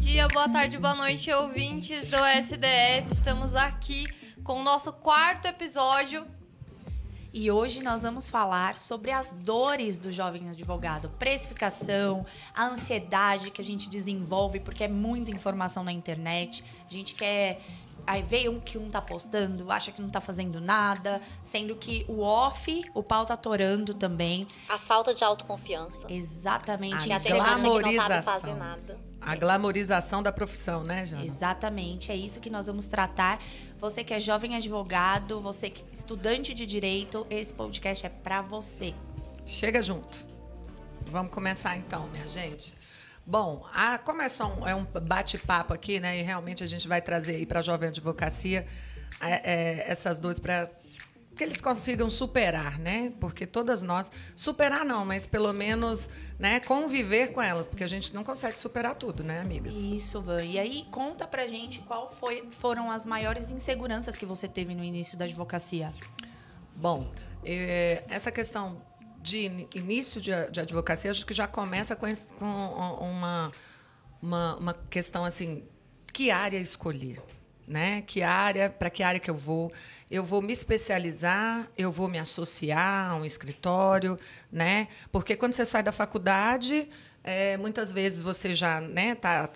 dia, boa tarde, boa noite, ouvintes do SDF. Estamos aqui com o nosso quarto episódio. E hoje nós vamos falar sobre as dores do jovem advogado, precificação, a ansiedade que a gente desenvolve porque é muita informação na internet. A gente quer Aí vê um que um tá postando, acha que não tá fazendo nada, sendo que o off, o pau tá torando também. A falta de autoconfiança. Exatamente. A isso. gente acha que não sabe glamorização. fazer nada. A glamorização da profissão, né, Jana? Exatamente, é isso que nós vamos tratar. Você que é jovem advogado, você que estudante de direito, esse podcast é pra você. Chega junto. Vamos começar então, minha gente. Bom, a, como é só um, é um bate-papo aqui, né? E realmente a gente vai trazer aí para a Jovem Advocacia é, é, essas duas para que eles consigam superar, né? Porque todas nós superar não, mas pelo menos, né, conviver com elas, porque a gente não consegue superar tudo, né, amigas? Isso, Van. E aí, conta pra gente qual foi, foram as maiores inseguranças que você teve no início da advocacia. Bom, eh, essa questão de in- início de, de advocacia, acho que já começa com, esse- com uma, uma, uma questão assim, que área escolher? Né? Que área, para que área que eu vou? Eu vou me especializar, eu vou me associar a um escritório, né? Porque quando você sai da faculdade, é, muitas vezes você já está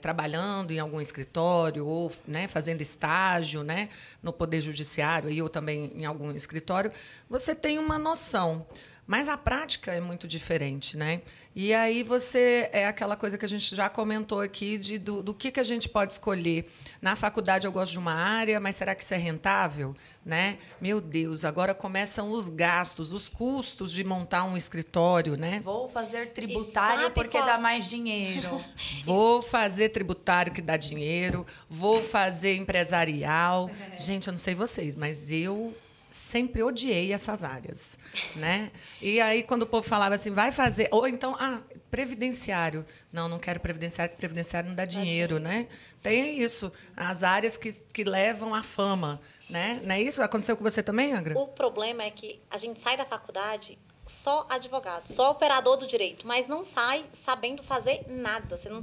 trabalhando em algum escritório ou né, fazendo estágio né, no Poder Judiciário aí, ou também em algum escritório, você tem uma noção. Mas a prática é muito diferente, né? E aí você é aquela coisa que a gente já comentou aqui de, do, do que, que a gente pode escolher. Na faculdade eu gosto de uma área, mas será que isso é rentável? Né? Meu Deus, agora começam os gastos, os custos de montar um escritório, né? Vou fazer tributário porque qual- dá mais dinheiro. Vou fazer tributário que dá dinheiro, vou fazer empresarial. Gente, eu não sei vocês, mas eu sempre odiei essas áreas, né? E aí quando o povo falava assim, vai fazer, ou então, ah, previdenciário. Não, não quero previdenciário, porque previdenciário não dá dinheiro, né? Tem isso, as áreas que, que levam à fama, né? Não é isso? Aconteceu com você também, Angra? O problema é que a gente sai da faculdade só advogado, só operador do direito, mas não sai sabendo fazer nada. Você não,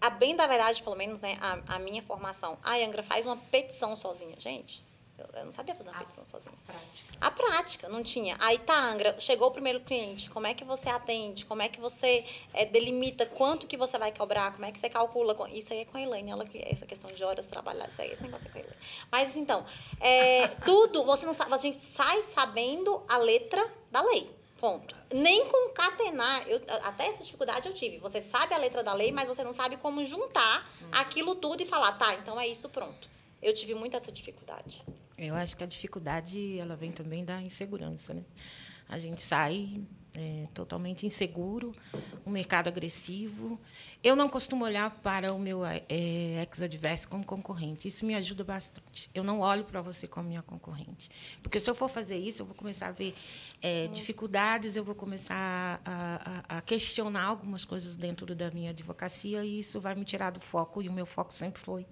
a bem da verdade, pelo menos, né, a, a minha formação, a Angra faz uma petição sozinha. Gente, eu, eu não sabia fazer uma petição sozinha. A prática, não tinha. Aí tá, Angra, chegou o primeiro cliente, como é que você atende? Como é que você eh, delimita quanto que você vai cobrar? Como é que você calcula? Isso aí é com a Elaine, ela que essa questão de horas trabalhadas, isso aí, esse negócio é com a Elaine. Mas então, é, tudo, você não sabe, a gente sai sabendo a letra da lei. Ponto. Nem concatenar, eu, até essa dificuldade eu tive. Você sabe a letra da lei, mas você não sabe como juntar aquilo tudo e falar, tá, então é isso, pronto. Eu tive muito essa dificuldade. Eu acho que a dificuldade ela vem também da insegurança, né? A gente sai é, totalmente inseguro, um mercado agressivo. Eu não costumo olhar para o meu é, ex-adverso como concorrente. Isso me ajuda bastante. Eu não olho para você como minha concorrente. Porque se eu for fazer isso, eu vou começar a ver é, dificuldades, eu vou começar a, a- a questionar algumas coisas dentro da minha advocacia e isso vai me tirar do foco. E o meu foco sempre foi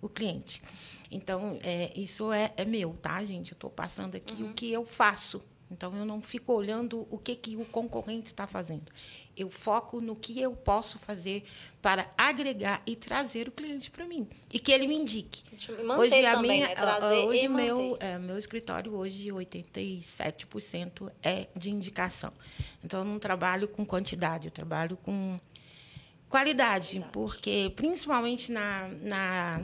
o cliente. Então, é, isso é, é meu, tá, gente? Eu estou passando aqui o que eu faço. Então, eu não fico olhando o que, que o concorrente está fazendo. Eu foco no que eu posso fazer para agregar e trazer o cliente para mim. E que ele me indique. Manter também, né? a- Trazer hoje meu, é, meu escritório, hoje, 87% é de indicação. Então, eu não trabalho com quantidade, eu trabalho com qualidade, porque principalmente na, na,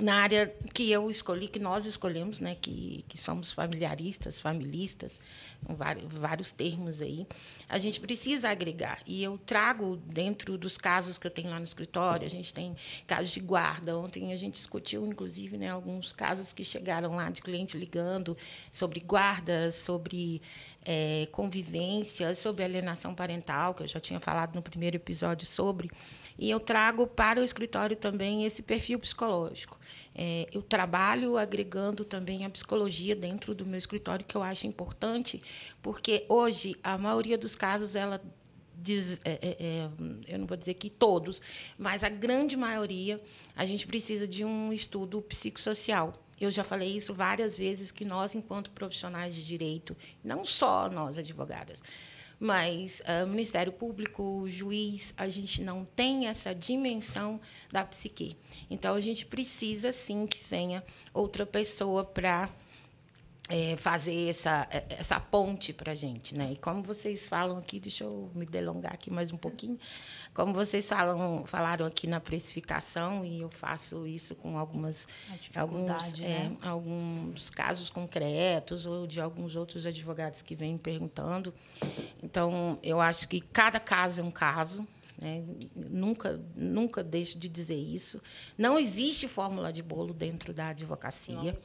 na área que eu escolhi, que nós escolhemos, né, que, que somos familiaristas, familistas, vários, vários termos aí, a gente precisa agregar. E eu trago dentro dos casos que eu tenho lá no escritório, a gente tem casos de guarda. Ontem a gente discutiu, inclusive, né, alguns casos que chegaram lá de cliente ligando sobre guardas, sobre eh, convivência, sobre alienação parental, que eu já tinha falado no primeiro episódio sobre. E eu trago para o escritório também esse perfil psicológico. É, eu trabalho agregando também a psicologia dentro do meu escritório, que eu acho importante, porque hoje a maioria dos casos ela diz, é, é, é, eu não vou dizer que todos, mas a grande maioria a gente precisa de um estudo psicossocial. Eu já falei isso várias vezes que nós, enquanto profissionais de direito, não só nós advogadas, mas uh, Ministério Público, juiz, a gente não tem essa dimensão da psique. Então, a gente precisa, sim, que venha outra pessoa para é, fazer essa, é, essa ponte para a gente. Né? E como vocês falam aqui, deixa eu me delongar aqui mais um pouquinho, como vocês falam, falaram aqui na precificação, e eu faço isso com algumas, alguns, né? é, alguns casos concretos ou de alguns outros advogados que vêm perguntando. Então, eu acho que cada caso é um caso. Né? Nunca, nunca deixo de dizer isso. Não existe fórmula de bolo dentro da advocacia.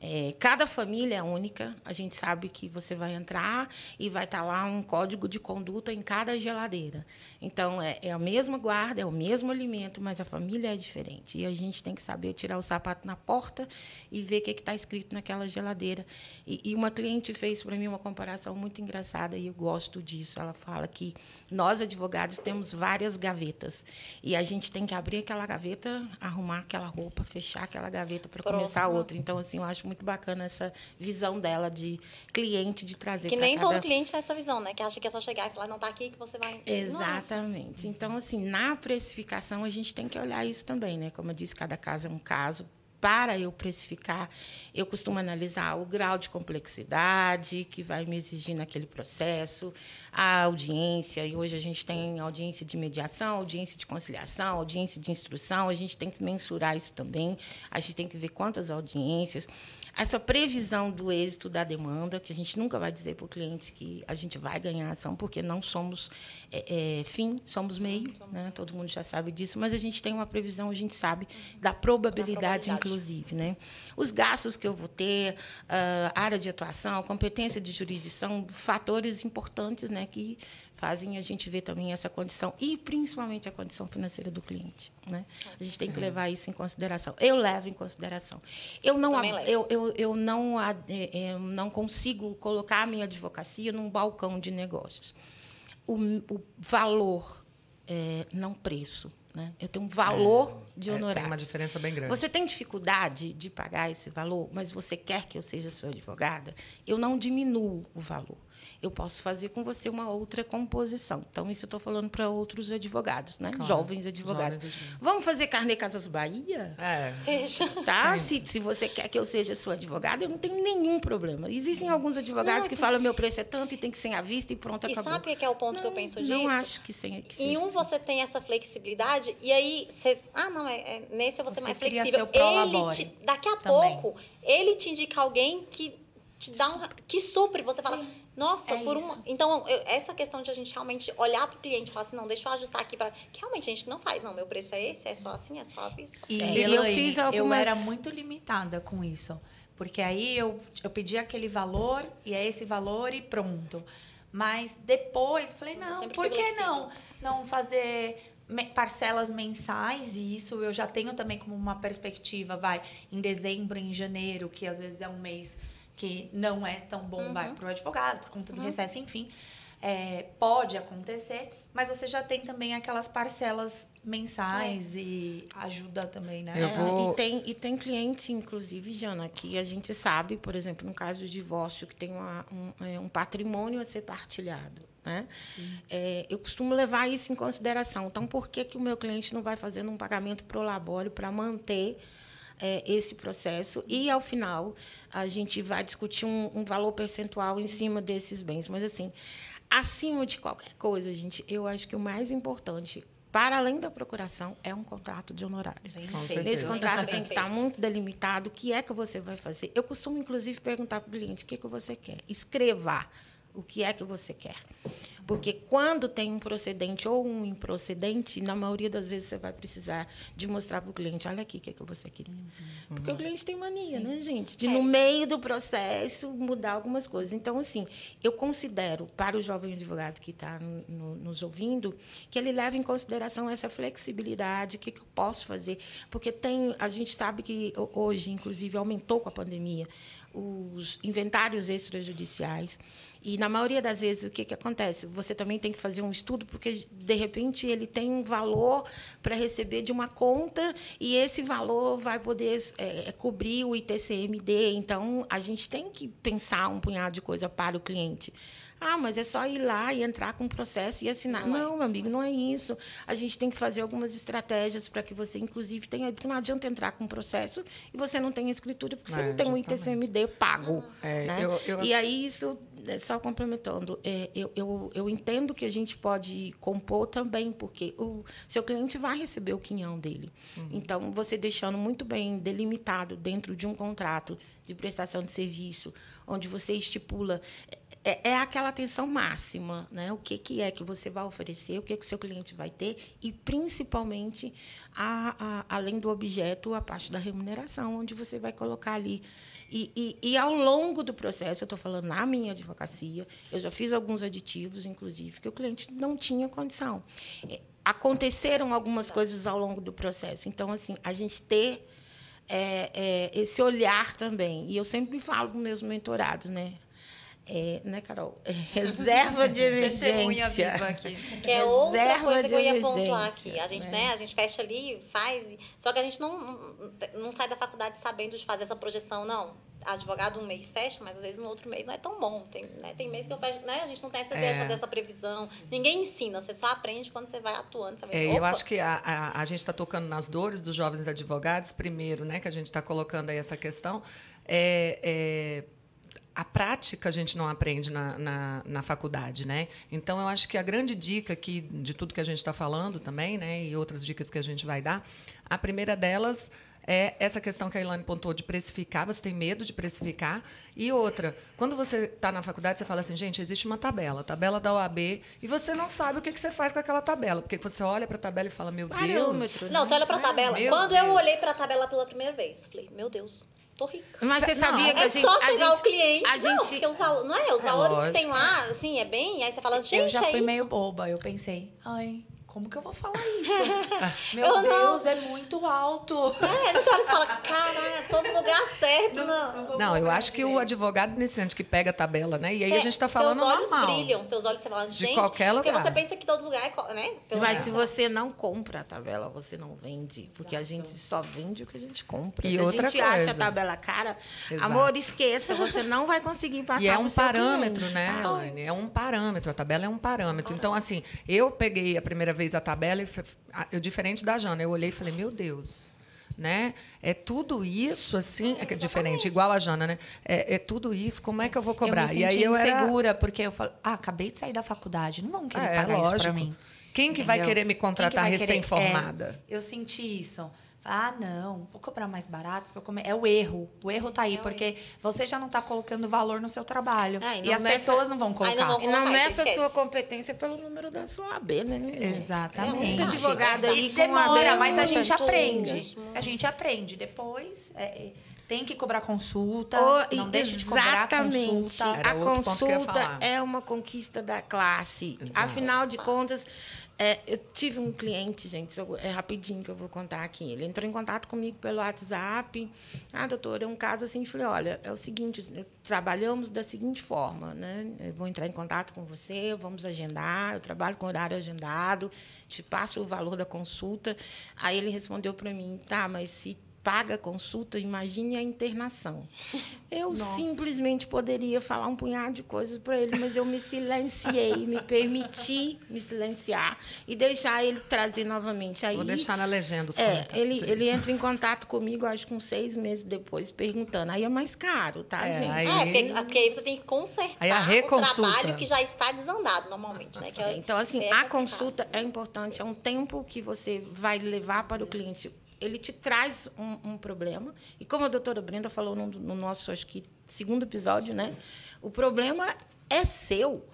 É, cada família é única. A gente sabe que você vai entrar e vai estar lá um código de conduta em cada geladeira. Então, é, é a mesma guarda, é o mesmo alimento, mas a família é diferente. E a gente tem que saber tirar o sapato na porta e ver o que está escrito naquela geladeira. E, e uma cliente fez para mim uma comparação muito engraçada e eu gosto disso. Ela fala que nós, advogados, temos várias várias gavetas. E a gente tem que abrir aquela gaveta, arrumar aquela roupa, fechar aquela gaveta para começar outra. Então, assim, eu acho muito bacana essa visão dela de cliente, de trazer Que nem cada... todo cliente tem essa visão, né? Que acha que é só chegar e falar, não, tá aqui que você vai... Exatamente. Nossa. Então, assim, na precificação, a gente tem que olhar isso também, né? Como eu disse, cada caso é um caso para eu precificar, eu costumo analisar o grau de complexidade que vai me exigir naquele processo, a audiência, e hoje a gente tem audiência de mediação, audiência de conciliação, audiência de instrução, a gente tem que mensurar isso também, a gente tem que ver quantas audiências essa previsão do êxito da demanda, que a gente nunca vai dizer para o cliente que a gente vai ganhar ação, porque não somos é, é, fim, somos meio, né? todo mundo já sabe disso, mas a gente tem uma previsão, a gente sabe da probabilidade, da probabilidade. inclusive. Né? Os gastos que eu vou ter, a área de atuação, competência de jurisdição, fatores importantes né, que fazem a gente ver também essa condição e principalmente a condição financeira do cliente, né? A gente tem que levar isso em consideração. Eu levo em consideração. Eu não eu, eu, eu não eu é, é, não consigo colocar a minha advocacia num balcão de negócios. O, o valor é, não preço. Né? Eu tenho um valor é, de honorário. É, tem uma diferença bem grande. Você tem dificuldade de pagar esse valor, mas você quer que eu seja sua advogada? Eu não diminuo o valor eu posso fazer com você uma outra composição. Então, isso eu estou falando para outros advogados, né? Claro. Jovens advogados. Jovens advogados. Vamos fazer Carne Casas Bahia? É. Seja. Tá? Se, se você quer que eu seja sua advogada, eu não tenho nenhum problema. Existem alguns advogados não, que falam meu preço é tanto e tem que ser à vista e pronto, e acabou. sabe o que é o ponto não, que eu penso disso? Não acho que, sem, que Em um assim. você tem essa flexibilidade e aí você... Ah, não, é, é nesse eu vou ser você mais flexível. Ele te, daqui a também. pouco, ele te indica alguém que te dá um... Que supre. Você Sim. fala nossa, é por isso. uma. Então, eu, essa questão de a gente realmente olhar para o cliente e falar assim, não, deixa eu ajustar aqui para. Que realmente a gente não faz, não. Meu preço é esse, é só assim, é só isso. E é. eu fiz algumas... eu era muito limitada com isso. Porque aí eu, eu pedi aquele valor e é esse valor e pronto. Mas depois falei, não, por que não? Não fazer parcelas mensais e isso eu já tenho também como uma perspectiva, vai, em dezembro, em janeiro, que às vezes é um mês que não é tão bom, uhum. vai para o advogado, por conta do uhum. recesso, enfim. É, pode acontecer, mas você já tem também aquelas parcelas mensais é. e ajuda também, né? Eu vou... É, e, tem, e tem cliente, inclusive, Jana, que a gente sabe, por exemplo, no caso de divórcio, que tem uma, um, é, um patrimônio a ser partilhado. Né? É, eu costumo levar isso em consideração. Então, por que, que o meu cliente não vai fazendo um pagamento pro labore para manter é, esse processo e, ao final, a gente vai discutir um, um valor percentual em cima desses bens. Mas, assim, acima de qualquer coisa, gente, eu acho que o mais importante para além da procuração, é um contrato de honorários. Nesse contrato tem que estar muito delimitado o que é que você vai fazer. Eu costumo, inclusive, perguntar para o cliente o que, é que você quer. Escreva o que é que você quer. Porque quando tem um procedente ou um improcedente, na maioria das vezes você vai precisar de mostrar para o cliente, olha aqui o que, é que você queria. Uhum. Porque o cliente tem mania, Sim. né, gente? De, é. no meio do processo, mudar algumas coisas. Então, assim, eu considero, para o jovem advogado que está no, no, nos ouvindo, que ele leve em consideração essa flexibilidade, o que, que eu posso fazer. Porque tem, a gente sabe que hoje, inclusive, aumentou com a pandemia os inventários extrajudiciais. E, na maioria das vezes, o que, que acontece? Você também tem que fazer um estudo, porque, de repente, ele tem um valor para receber de uma conta e esse valor vai poder é, é cobrir o ITCMD. Então, a gente tem que pensar um punhado de coisa para o cliente. Ah, mas é só ir lá e entrar com o processo e assinar. Não é. Não, meu amigo, não é isso. A gente tem que fazer algumas estratégias para que você, inclusive, tenha. Porque não adianta entrar com o processo e você não tem escritura, porque você É, não tem um justamente. ITCMD pago. É, né? eu- eu- E aí, isso, é, só complementando, é, eu, eu, eu entendo que a gente pode compor também, porque o seu cliente vai receber o quinhão dele. Uhum. Então, você deixando muito bem delimitado dentro de um contrato de prestação de serviço, onde você estipula. É, é aquela atenção máxima, né? O que, que é que você vai oferecer, o que, que o seu cliente vai ter, e principalmente, a, a- além do objeto, a parte da remuneração, onde você vai colocar ali. E, e, e ao longo do processo, eu estou falando na minha advocacia, eu já fiz alguns aditivos, inclusive, que o cliente não tinha condição. É, Aconteceram algumas coisas ao longo do processo. Então, assim, a gente ter é, é, esse olhar também. E eu sempre falo com meus mentorados, né? É, né, Carol? É, reserva de Testemunha emergência. viva aqui. Que é outra Reserva coisa que eu ia de pontuar aqui. A gente, né? né, a gente fecha ali, faz. Só que a gente não, não, sai da faculdade sabendo de fazer essa projeção, não. Advogado um mês fecha, mas às vezes no outro mês não é tão bom. Tem, né, tem mês que eu fecho, né? A gente não tem essa ideia de É. fazer essa previsão. Ninguém ensina, você só aprende quando você vai atuando. Você vai, É, eu acho que a, a, a gente está tocando nas dores dos jovens advogados, primeiro, né, que a gente está colocando aí essa questão. É, é, a prática a gente não aprende na, na, na faculdade, né? Então, eu acho que a grande dica aqui de tudo que a gente está falando também, né, e outras dicas que a gente vai dar, a primeira delas é essa questão que a Ilane pontuou de precificar, você tem medo de precificar. E outra, quando você está na faculdade, você fala assim, gente, existe uma tabela, tabela da OAB, e você não sabe o que, que você faz com aquela tabela, porque você olha para a tabela e fala, meu Deus... Parâmetro, Não, você olha pra tabela. meu Quando eu Deus. olhei pra tabela pela primeira vez, falei, meu Deus, tô rica. Mas você Não, sabia que É a gente. só a chegar gente, o cliente. A Não, gente, porque os valores. Não é? Os valores que tem lógico. lá, assim, é bem. Aí você fala, gente, eu já é fui isso. meio boba. Eu pensei, ai, como que eu vou falar isso? Meu Eu não. Deus, é muito alto. É, você olha e fala, caralho, tô no lugar certo. Não, Não, eu acho que o advogado iniciante que pega a tabela, né? E aí a gente está falando Seus olhos normal. brilham, seus olhos você fala, gente. qualquer Porque lugar. você pensa que todo lugar é. Né? Pelo mas menos. se você não compra a tabela, você não vende. Porque a gente só vende o que a gente compra. E se outra a gente acha coisa. a tabela cara, Exato. amor, esqueça, você não vai conseguir passar E é um parâmetro, cliente, né, tá? Elaine? É um parâmetro, a tabela é um parâmetro. Então, assim, eu peguei a primeira vez a tabela eu diferente da Jana, eu olhei e falei, meu Deus, né? É tudo isso, assim, é é diferente, igual a Jana, né? É, é tudo isso, como é que eu vou cobrar? Eu me e aí eu era insegura, porque eu falo, ah, acabei de sair da faculdade, não vão querer É, pagar isso lógico. pra mim. Quem que vai Entendeu? querer me que contratar vai recém-formada? É, eu senti isso. Ah, não, vou cobrar mais barato. É o erro. O erro tá aí, porque você já não está colocando valor no seu trabalho. É, e e as meça- pessoas não vão colocar. não vão E não meça a sua competência pelo número da sua AB, né? minha gente? Exatamente. Tem muito advogado aí E com demora, mas a gente aprende. A gente aprende. Depois é, é, tem que cobrar consulta. Oh, não deixe de cobrar exatamente. consulta. Era A consulta é uma conquista da classe. Exato. Afinal de contas, é, eu tive um cliente, gente, é rapidinho que eu vou contar aqui. Ele entrou em contato comigo pelo WhatsApp. Ah, doutor, é um caso assim. Falei, olha, é o seguinte, trabalhamos da seguinte forma, né? Eu vou entrar em contato com você, vamos agendar, eu trabalho com horário agendado, te passo o valor da consulta. Aí ele respondeu para mim, tá, mas se paga a consulta, imagine a internação. Eu simplesmente poderia falar um punhado de coisas para ele, mas eu me silenciei, me permiti me silenciar e deixar ele trazer novamente. Aí, Vou deixar na legenda os é, ele, ele entra em contato comigo, acho que uns seis meses depois, perguntando. Aí é mais caro, tá, É, gente? aí- É, porque, porque aí você tem que consertar Aí a o trabalho que já está desandado normalmente, né? Que é- Então, assim, é a consulta é importante, é um tempo que você vai levar para o cliente. Ele te traz um, um problema. E como a doutora Brenda falou no, no nosso, acho que, segundo episódio, né? O problema é seu.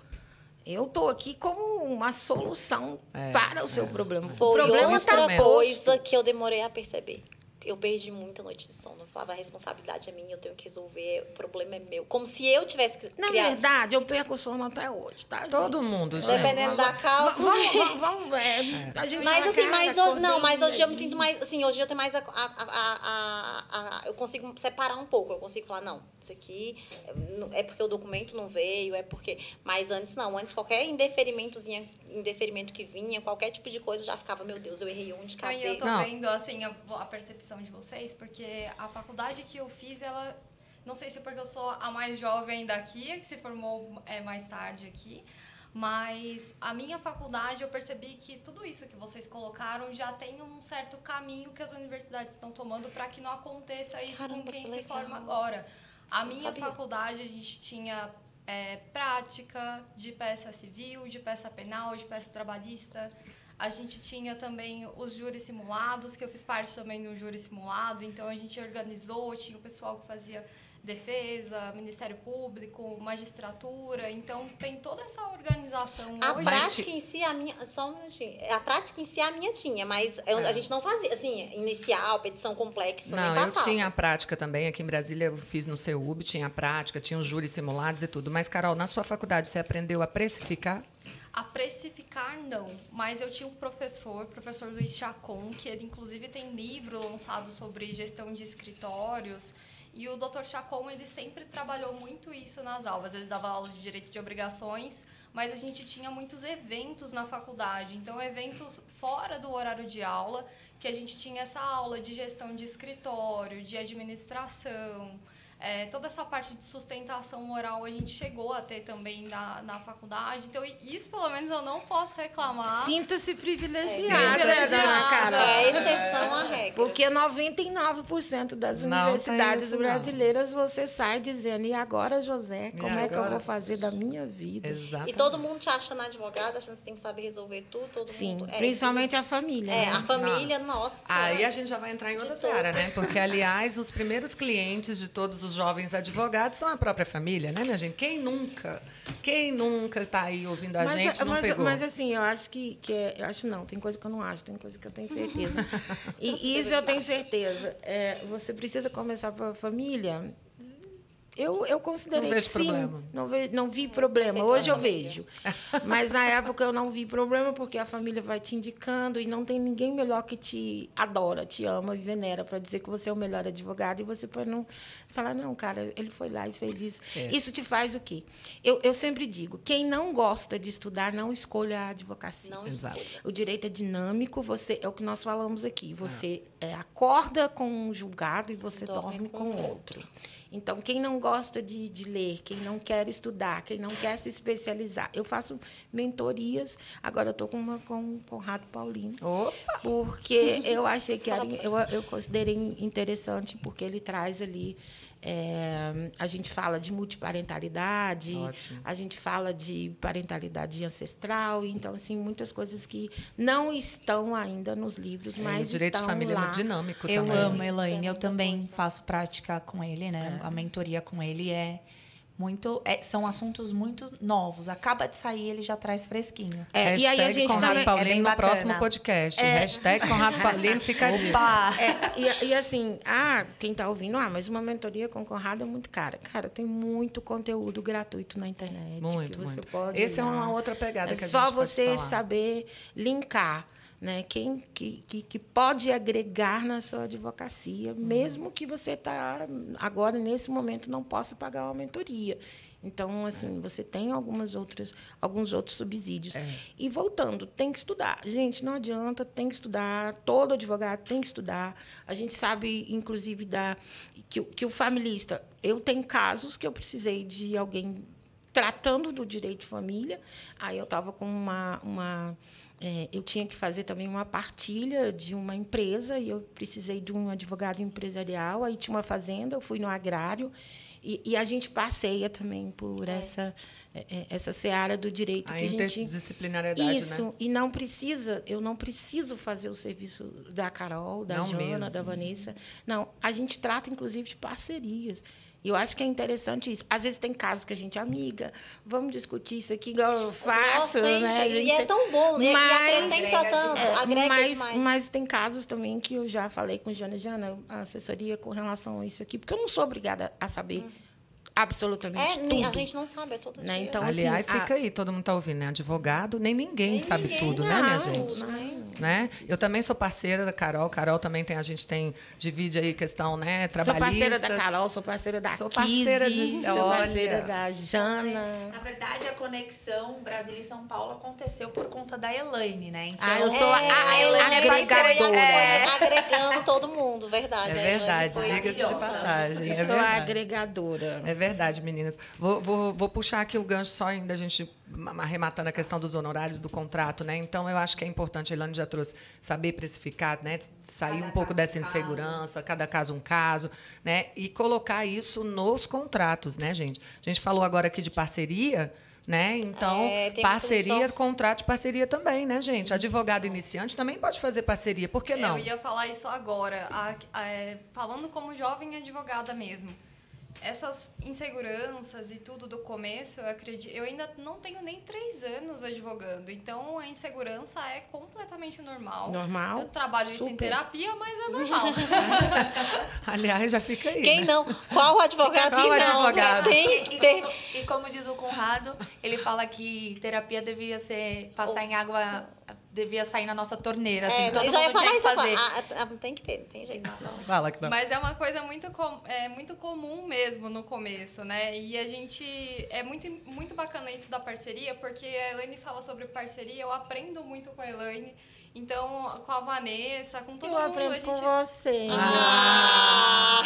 Eu estou aqui como uma solução É, para o seu problema. O Foi problema está outra posto. coisa que eu demorei a perceber. Eu perdi muita noite de sono. Eu falava, a responsabilidade é minha, eu tenho que resolver, o problema é meu. Como se eu tivesse que Na criar... verdade, eu perco o sono até hoje, tá? Todo gente? mundo, gente. Dependendo da causa. Vamos, vamos, vamos, é, a gente Mas assim, cara, mas hoje, não, mas hoje eu me sinto mais, assim, hoje eu tenho mais a- a- a- eu consigo separar um pouco, eu consigo falar, não, isso aqui é porque o documento não veio, é porque, mas antes não, antes qualquer indeferimentozinha, indeferimento que vinha, qualquer tipo de coisa, eu já ficava, meu Deus, eu errei onde, Aí eu tô Não. vendo, assim, a, a percepção de vocês, porque a faculdade que eu fiz, ela Não sei se é porque eu sou a mais jovem daqui, que se formou é, mais tarde aqui. Mas a minha faculdade, eu percebi que tudo isso que vocês colocaram já tem um certo caminho que as universidades estão tomando para que não aconteça isso Caramba, com quem que se forma agora. A minha sabia. faculdade, a gente tinha é, prática de peça civil, de peça penal, de peça trabalhista. A gente tinha também os júris simulados, que eu fiz parte também do júri simulado, então a gente organizou, tinha o pessoal que fazia defesa, Ministério Público, magistratura, então tem toda essa organização A hoje. prática em si, a minha. Só um minutinho. A prática em si, a minha tinha, mas eu- a gente não fazia, assim, inicial, petição complexa, Não, nem eu passava. tinha a prática também. Aqui em Brasília eu fiz no CEUB, tinha a prática, tinha os júris simulados e tudo. Mas, Carol, na sua faculdade você aprendeu a precificar? A precificar, não. Mas eu tinha um professor, professor Luiz Chacon, que ele, inclusive, tem livro lançado sobre gestão de escritórios. E o Dr. Chacon, ele sempre trabalhou muito isso nas aulas. Ele dava aulas de direito de obrigações, mas a gente tinha muitos eventos na faculdade. Então, eventos fora do horário de aula, que a gente tinha essa aula de gestão de escritório, de administração, é, toda essa parte de sustentação moral a gente chegou a ter também na, na faculdade. Então, isso pelo menos eu não posso reclamar. Sinta-se privilegiada, É, Privilegiada. dona Carol. É exceção à regra. Porque 99% das Não universidades isso, não. brasileiras você sai dizendo, e agora, José, E como é que eu agora? vou fazer da minha vida? Exato. E todo mundo te achando advogada, achando que você tem que saber resolver tudo, todo Sim, mundo. É, principalmente a família. É, né? a família, nossa. Aí a gente já vai entrar em outra seara, né? Porque, aliás, os primeiros clientes de todos os jovens advogados são a própria família, né, minha gente? Quem nunca? Quem nunca está aí ouvindo a gente não mas, pegou? mas assim, eu acho que, que é, eu acho não, tem coisa que eu não acho, tem coisa que eu tenho certeza. e isso eu tenho certeza. É, você precisa começar pela família. Eu, eu considerei que sim. problema. Não, ve, não vi problema. Hoje eu vejo. Mas na época eu não vi problema, porque a família vai te indicando e não tem ninguém melhor que te adora, te ama e venera para dizer que você é o melhor advogado. E você pode não falar, não, cara, ele foi lá e fez isso. É. Isso te faz o quê? Eu, eu sempre digo, quem não gosta de estudar, não escolha a advocacia. Não Exato. O direito é dinâmico, você é o que nós falamos aqui. Você é, acorda com um julgado e você dorme, Dorme com com outro. Então, quem não gosta de, de ler, quem não quer estudar, quem não quer se especializar, eu faço mentorias. Agora eu estou com uma com o Conrado Paulino. Opa! Porque eu achei que era, eu, eu considerei interessante, porque ele traz ali. É, a gente fala de multiparentalidade, Ótimo. a gente fala de parentalidade ancestral, então, assim, muitas coisas que não estão ainda nos livros, É, mas o direito estão de família lá. é dinâmico Eu também. amo, Elaine. É Eu também faço prática com ele, né? A mentoria com ele é muito. é- são assuntos muito novos. Acaba de sair, ele já traz fresquinho. É, e aí a Hashtag gente Conrado também- é Paulino bem no bacana. próximo podcast. Hashtag Conrado Paulino fica a dica. Opa! É, e, e assim, ah, quem está ouvindo, ah, mas uma mentoria com Conrado é muito cara. Cara, tem muito conteúdo gratuito na internet. Muito, que você muito. pode Esse é uma outra pegada É que a só gente pode você falar. saber linkar. Né? Quem que, que, que pode agregar na sua advocacia, Uhum. mesmo que você tá agora nesse momento não possa pagar uma mentoria. Então, assim, você tem algumas outras, alguns outros subsídios. É. E voltando, tem que estudar. Gente, não adianta, tem que estudar. Todo advogado tem que estudar. A gente sabe, inclusive, da, que, o- que o familista. Eu tenho casos que eu precisei de alguém tratando do direito de família. Aí eu estava com uma. uma é, eu tinha que fazer também uma partilha de uma empresa e eu precisei de um advogado empresarial. Aí tinha uma fazenda, eu fui no agrário. E, e a gente passeia também por essa, é, é, essa seara do direito A que a gente interdisciplinariedade, isso, né? e não precisa, eu não preciso fazer o serviço da Carol, da Não Jana, mesmo. da Vanessa. Não, a gente trata, inclusive, de parcerias. E eu acho que é interessante isso. Às vezes tem casos que a gente é amiga, vamos discutir isso aqui, igual eu faço, Nossa, né? A E gente é tão bom, né? Mas- e acrescenta tanto, é, agrega mas, demais. mas tem casos também que eu já falei com Jana, Jana, a assessoria com relação a isso aqui, porque eu não sou obrigada a saber absolutamente É, tudo. a gente não sabe, é todo Né? dia. Então, Aliás, assim, a- fica aí, todo mundo está ouvindo, né? Advogado, nem ninguém Nem sabe ninguém tudo, né, minha Não, gente? não. Né? Eu também sou parceira da Carol. Carol também tem, a gente tem, divide aí questão, né, Sou trabalhista. parceira da Carol, sou parceira da Sou Kizzy, parceira de- sou olha. parceira da Jana. Na verdade, a conexão Brasília e São Paulo aconteceu por conta da Elaine, né? Então, Ah, eu sou a- a- a Elaine é parceira agregadora. É. Agregando todo mundo, verdade. É verdade, diga-se de passagem. É sou a verdade. agregadora. É verdade, meninas. Vou, vou, vou puxar aqui o gancho só ainda a gente arrematando a questão dos honorários do contrato, né? Então eu acho que é importante, a Elane já trouxe, saber precificar, né? Sair Cada um pouco dessa insegurança, cada caso um caso, né? E colocar isso nos contratos, né, gente? A gente falou agora aqui de parceria. Né? Então, É, parceria, só- contrato de parceria também, né, gente? Advogado iniciante também pode fazer parceria, por que não? Eu ia falar isso agora, a- a- é, falando como jovem advogada mesmo. Essas inseguranças e tudo do começo, eu acredito. Eu ainda não tenho nem três anos advogando, então a insegurança é completamente normal. Normal, Eu trabalho isso em super. terapia, mas é normal. Aliás, já fica aí. Quem né? não? Qual advogado Qual que não? advogado? Tem E, que e ter. como, e como diz o Conrado, ele fala que terapia devia ser passar em água, devia sair na nossa torneira, assim, É, todo eu já ia mundo falar tinha que fazer. agora. Ah, ah, tem que ter, não tem jeito. Não. Fala que não. Mas é uma coisa muito, com, é, muito comum mesmo no começo, né? E a gente. É muito, muito bacana isso da parceria, porque a Elaine fala sobre parceria, eu aprendo muito com a Elaine. Então, com a Vanessa, com todo Eu mundo. aprendo a gente, com você. Ah.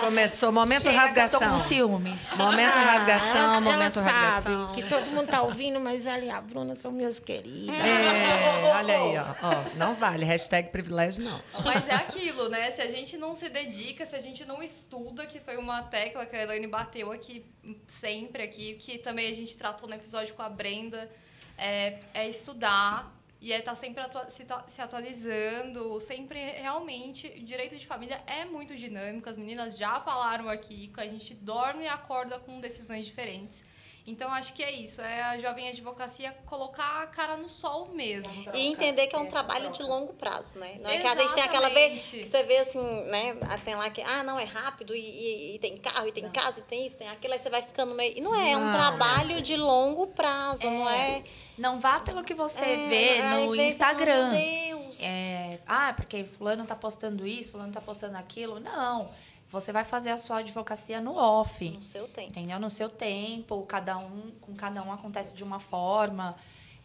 Começou, momento Chega, que eu tô rasgação. com ciúmes. Momento Ah, rasgação, ela- momento ela rasgação. Sabe que todo mundo tá ouvindo, mas ali a Bruna são meus queridos. É, olha aí, ó, ó. Não vale. Hashtag privilégio, não. Mas é aquilo, né? Se a gente não se dedica, se a gente não estuda, que foi uma tecla que a Elaine bateu aqui sempre aqui, que também a gente tratou no episódio com a Brenda, é, é estudar e é estar sempre atua- se, se atualizando, sempre realmente. Direito de família é muito dinâmico, as meninas já falaram aqui que a gente dorme e acorda com decisões diferentes. Então, acho que é isso. É a jovem advocacia colocar a cara no sol mesmo. E entender que é um Essa trabalho troca. de longo prazo, né? Não é que a gente tem aquela vez Exatamente. que você vê assim, né? Tem lá que, ah, não, é rápido e, e- e tem carro, e tem casa, e tem isso, tem aquilo, aí você vai ficando meio. E não é, é um Não, trabalho de longo prazo, não é. Não vá pelo que você é, vê no vê, Instagram. Meu Deus. É, ah, porque fulano tá postando isso, fulano tá postando aquilo. Não. Você vai fazer a sua advocacia no off. No seu tempo. Entendeu? No seu tempo, cada um, com cada um acontece de uma forma.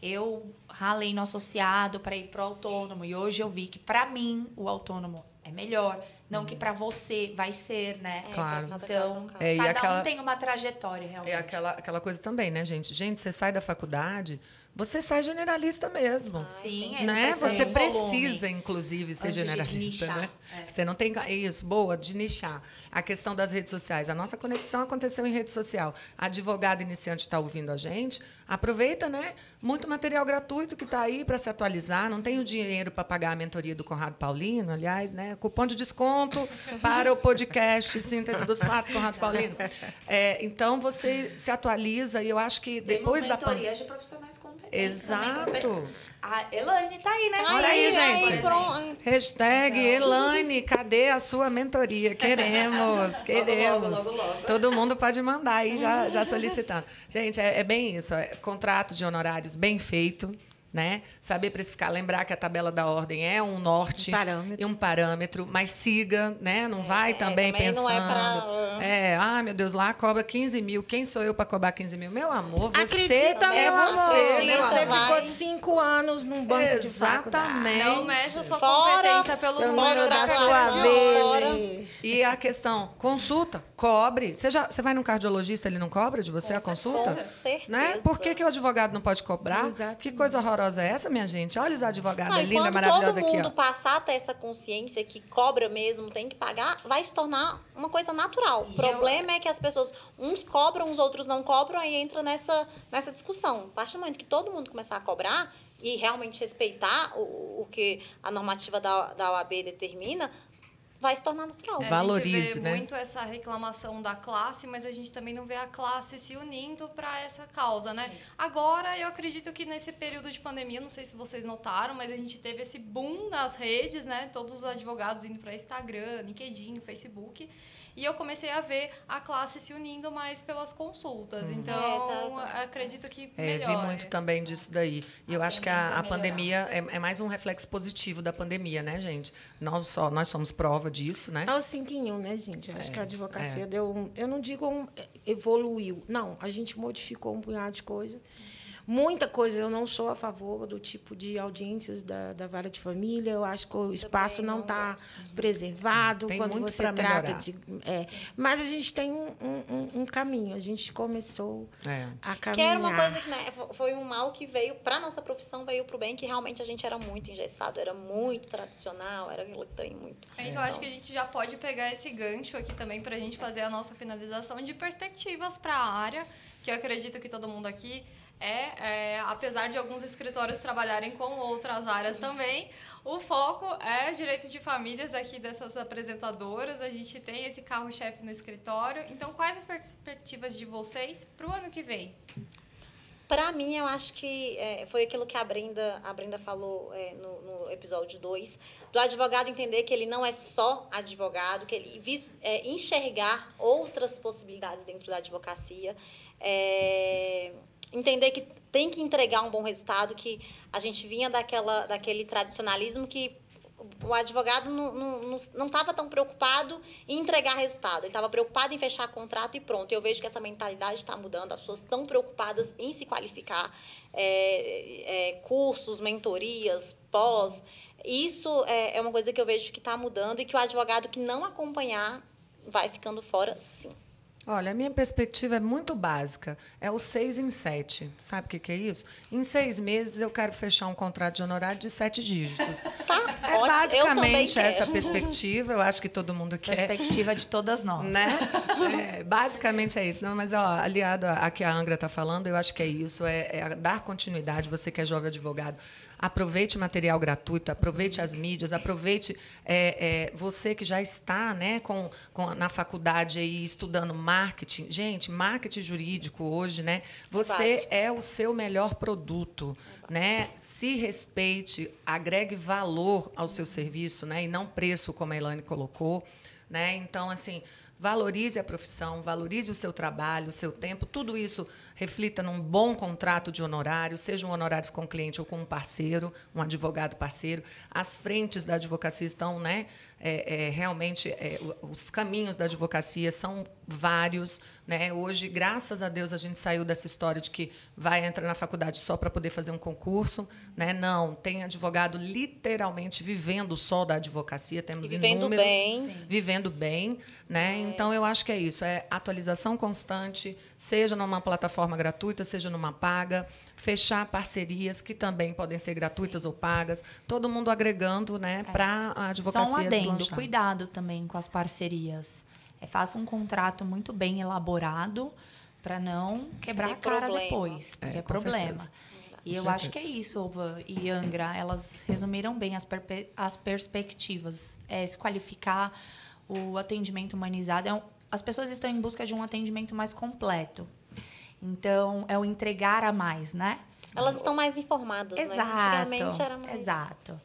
Eu ralei no associado para ir pro autônomo e hoje eu vi que para mim o autônomo é melhor, não que para você vai ser, né? É, Claro. é um Então. É, e cada aquela- um tem uma trajetória realmente. É aquela, aquela coisa também, né, gente? Gente, você sai da faculdade, você sai generalista mesmo. Sim, é né? isso, Você precisa inclusive, ser Antes generalista, né? É. Você não tem é isso, boa, de nichar. A questão das redes sociais, a nossa conexão aconteceu em rede social. A advogada iniciante está ouvindo a gente, aproveita, né? Muito material gratuito que está aí para se atualizar. Não tem o dinheiro para pagar a mentoria do Conrado Paulino, aliás, né? Cupom de desconto para o podcast Síntese dos Fatos, Conrado Paulino. É, então você se atualiza e eu acho que depois Temos da pandemia. de profissionais competentes. Exato. A Elaine tá aí, né? Olha aí, Aí, gente. aí. Hashtag Elaine, cadê a sua mentoria? Queremos, queremos. logo, logo. Todo mundo pode mandar aí, já, já solicitando. Gente, é, é bem isso. É contrato de honorários bem feito. Né? Saber precificar, lembrar que a tabela da ordem é um norte Um e um parâmetro, mas siga, né? Não vai também, também pensando. não é pra- É, ah, meu Deus, lá cobra 15 mil. Quem sou eu para cobrar 15 mil? Meu amor, você Acredita, é meu você, amor. Você ficou cinco anos num banco de faculdade. Exatamente. Não meça a sua Fora competência pelo número da da sua vez. E a questão, consulta, cobre. Você, já, você vai num cardiologista, ele não cobra de você a consulta? Com certeza. Né? Por que, que o advogado não pode cobrar? Exatamente. Que coisa horrorosa é essa, minha gente? Olha os advogados Não, e linda, quando maravilhosa todo aqui. mundo passar a ter essa consciência que cobra mesmo, tem que pagar, vai se tornar uma coisa natural. O problema é que as pessoas, uns cobram, os outros não cobram, aí entra nessa, nessa discussão. A partir do momento que todo mundo começar a cobrar e realmente respeitar o, o que a normativa da, da OAB determina, vai se tornar natural. É, a Valorize, gente vê né? muito essa reclamação da classe, mas a gente também não vê a classe se unindo para essa causa, né? Agora, eu acredito que nesse período de pandemia, não sei se vocês notaram, mas a gente teve esse boom nas redes, né? Todos os advogados indo para Instagram, LinkedIn, Facebook. E eu comecei a ver a classe se unindo mais pelas consultas. Então, É, tá, tá. acredito que É, melhore. vi muito também disso daí. E eu acho que a, a pandemia é, é mais um reflexo positivo da pandemia, né, gente? Nós, só, nós somos prova disso, né? É o cinco em um, né, gente? Eu acho que a advocacia é. deu um. Eu não digo um, evoluiu. Não, a gente modificou um punhado de coisa. Muita coisa eu não sou a favor do tipo de audiências da, da vara de família. Eu acho que o espaço não está preservado Tem quando você trata melhorar. de. É, mas a gente tem um, um- um caminho. A gente começou É. a Que caminhar. era uma coisa que né, fo- foi um mal que veio para nossa profissão, veio para o bem, que realmente a gente era muito engessado, era muito tradicional, era aquele trem muito. Então, eu acho que a gente já pode pegar esse gancho aqui também para a gente fazer a nossa finalização de perspectivas para a área, que eu acredito que todo mundo aqui é, é, apesar de alguns escritórios trabalharem com outras áreas também, o foco é direito de famílias aqui dessas apresentadoras. A gente tem esse carro-chefe no escritório. Então, quais as perspectivas de vocês para o ano que vem? Para mim, eu acho que é, foi aquilo que a Brenda, a Brenda falou é, no, no episódio 2, do advogado entender que ele não é só advogado, que ele vis, é, enxergar outras possibilidades dentro da advocacia, é, entender que tem que entregar um bom resultado, que a gente vinha daquela, daquele tradicionalismo que o advogado não estava tão preocupado em entregar resultado, ele estava preocupado em fechar contrato e pronto. Eu vejo que essa mentalidade está mudando, as pessoas estão preocupadas em se qualificar, é, é, cursos, mentorias, pós. Isso é, é uma coisa que eu vejo que está mudando e que o advogado que não acompanhar vai ficando fora, sim. Olha, a minha perspectiva é muito básica. É o seis em sete. Sabe o que, que é isso? Em seis meses eu quero fechar um contrato de honorário de sete dígitos. Tá? É Ótimo. Basicamente essa perspectiva. Eu acho que todo mundo quer. Perspectiva de todas nós. Né? É, basicamente é isso. Não, mas, ó, aliado a, a que a Angra está falando, eu acho que é isso, é, é dar continuidade. Você que é jovem advogado, aproveite o material gratuito, aproveite as mídias, aproveite é, é, você que já está né, com, com, na faculdade aí estudando marketing. Gente, marketing jurídico hoje, né? Você Fácil. é o seu melhor produto, né? Se respeite, agregue valor ao seu serviço, né? E não preço, como a Elaine colocou, né? Então, assim, valorize a profissão, valorize o seu trabalho, o seu tempo, tudo isso reflita num bom contrato de honorário, seja um honorário com o cliente ou com um parceiro, um advogado parceiro. As frentes da advocacia estão, né? É, é, realmente, é, os caminhos da advocacia são vários, né? Hoje, graças a Deus, a gente saiu dessa história de que vai entrar na faculdade só para poder fazer um concurso, né? Não, tem advogado literalmente vivendo só da advocacia, temos E vivendo inúmeros bem. vivendo bem, né? Então eu acho que é isso, é atualização constante, seja numa plataforma gratuita, seja numa paga, fechar parcerias que também podem ser gratuitas ou pagas, todo mundo agregando, né, para a Só advocacia um adendo, deslanchar. cuidado também com as parcerias. É, faça um contrato muito bem elaborado para não quebrar Tem a cara problema. depois, porque É, é, problema. certeza. E eu acho que é isso, Ova e Angra. Elas resumiram bem as, as perspectivas. É se qualificar, o atendimento humanizado. É um- as pessoas estão em busca de um atendimento mais completo. Então, é o entregar a mais, né? Elas estão mais informadas, né? Exato. Antigamente era mais... Exato.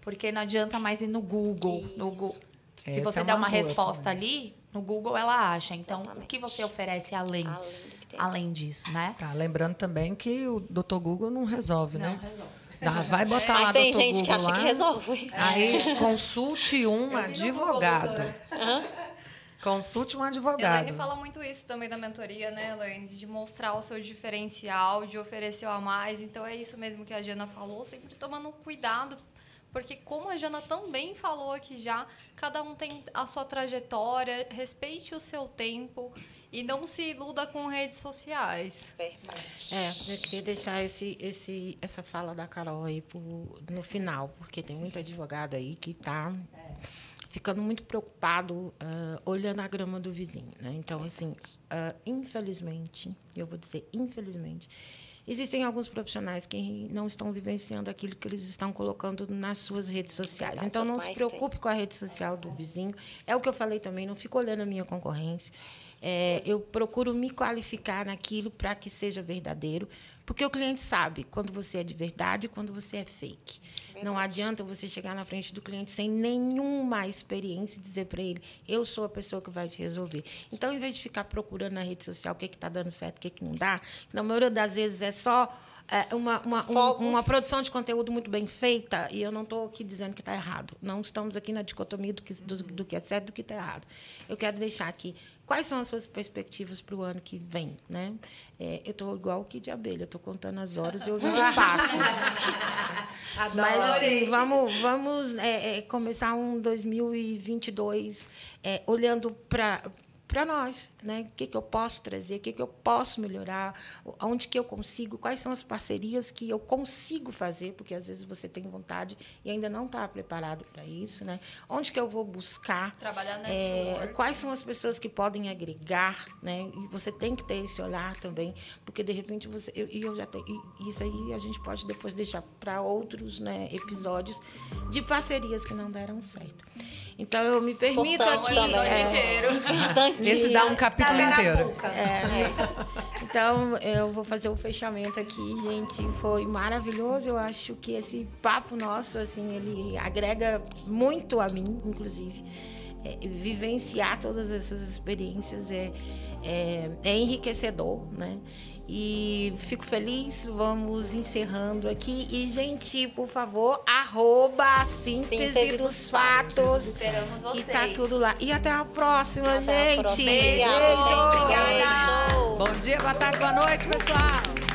Porque não adianta mais ir no Google. No. Gu- Se Essa você é der uma uma boa resposta também. ali, no Google ela acha. Então, o Exatamente. que você oferece além, Além do que tem. além disso, né? Tá, lembrando também que o Dr. Google não resolve, né? resolve. Ah, vai botar lá Mas tem Dr. gente que Google acha lá, que resolve. Aí consulte um advogado. Consulte um Elaine advogado. fala muito isso também da mentoria, né, Elaine? De mostrar o seu diferencial, de oferecer o a mais. Então é isso mesmo que a Jana falou, sempre tomando cuidado. Porque como a Jana também falou aqui já, cada um tem a sua trajetória, respeite o seu tempo e não se iluda com redes sociais. Verdade. É, eu queria deixar esse, esse, essa fala da Carol aí pro, no final, porque tem muito advogado aí que está ficando muito preocupado ah, olhando a grama do vizinho. Né? Então, assim, ah, infelizmente, eu vou dizer infelizmente, existem alguns profissionais que não estão vivenciando aquilo que eles estão colocando nas suas redes sociais. Então, não se preocupe com a rede social do vizinho. É o que eu falei também, não fica olhando a minha concorrência. É, eu procuro me qualificar naquilo para que seja verdadeiro, porque o cliente sabe quando você é de verdade e quando você é fake. Verdade. Não adianta você chegar na frente do cliente sem nenhuma experiência e dizer para ele: eu sou a pessoa que vai te resolver. Então, em vez de ficar procurando na rede social o que está dando certo, o que, que não dá, na maioria das vezes é só uma, uma, um, uma produção de conteúdo muito bem feita, e eu não estou aqui dizendo que está errado. Não estamos aqui na dicotomia do que, do, do que é certo e do que está errado. Eu quero deixar aqui quais são as suas perspectivas para o ano que vem. Né? É, eu estou igual o que de abelha, eu estou contando as horas e ouvindo passos. Mas, assim, vamos, vamos é, é começar um 2022 é, olhando para para nós, né? O que, que eu posso trazer, o que, que eu posso melhorar, onde que eu consigo, quais são as parcerias que eu consigo fazer, porque às vezes você tem vontade e ainda não está preparado para isso, né? Onde que eu vou buscar, trabalhar é, quais são as pessoas que podem agregar, né? E você tem que ter esse olhar também, porque de repente você eu, e eu já tenho e isso aí a gente pode depois deixar para outros, né, episódios de parcerias que não deram certo. Então eu me permito aqui. É, Esse dá um capítulo inteiro. É, então eu vou fazer o fechamento aqui, gente. Foi maravilhoso. Eu acho que esse papo nosso, assim, ele agrega muito a mim, inclusive. É, vivenciar todas essas experiências é, é, é enriquecedor, né? E fico feliz, vamos encerrando aqui. E, gente, por favor, arroba síntese, síntese dos, dos, fatos. fatos. Esperamos vocês. Que tá tudo lá. E até a próxima, até gente. A próxima. Beijo. Beijo. Obrigada. Bom dia, boa tarde, boa noite, pessoal.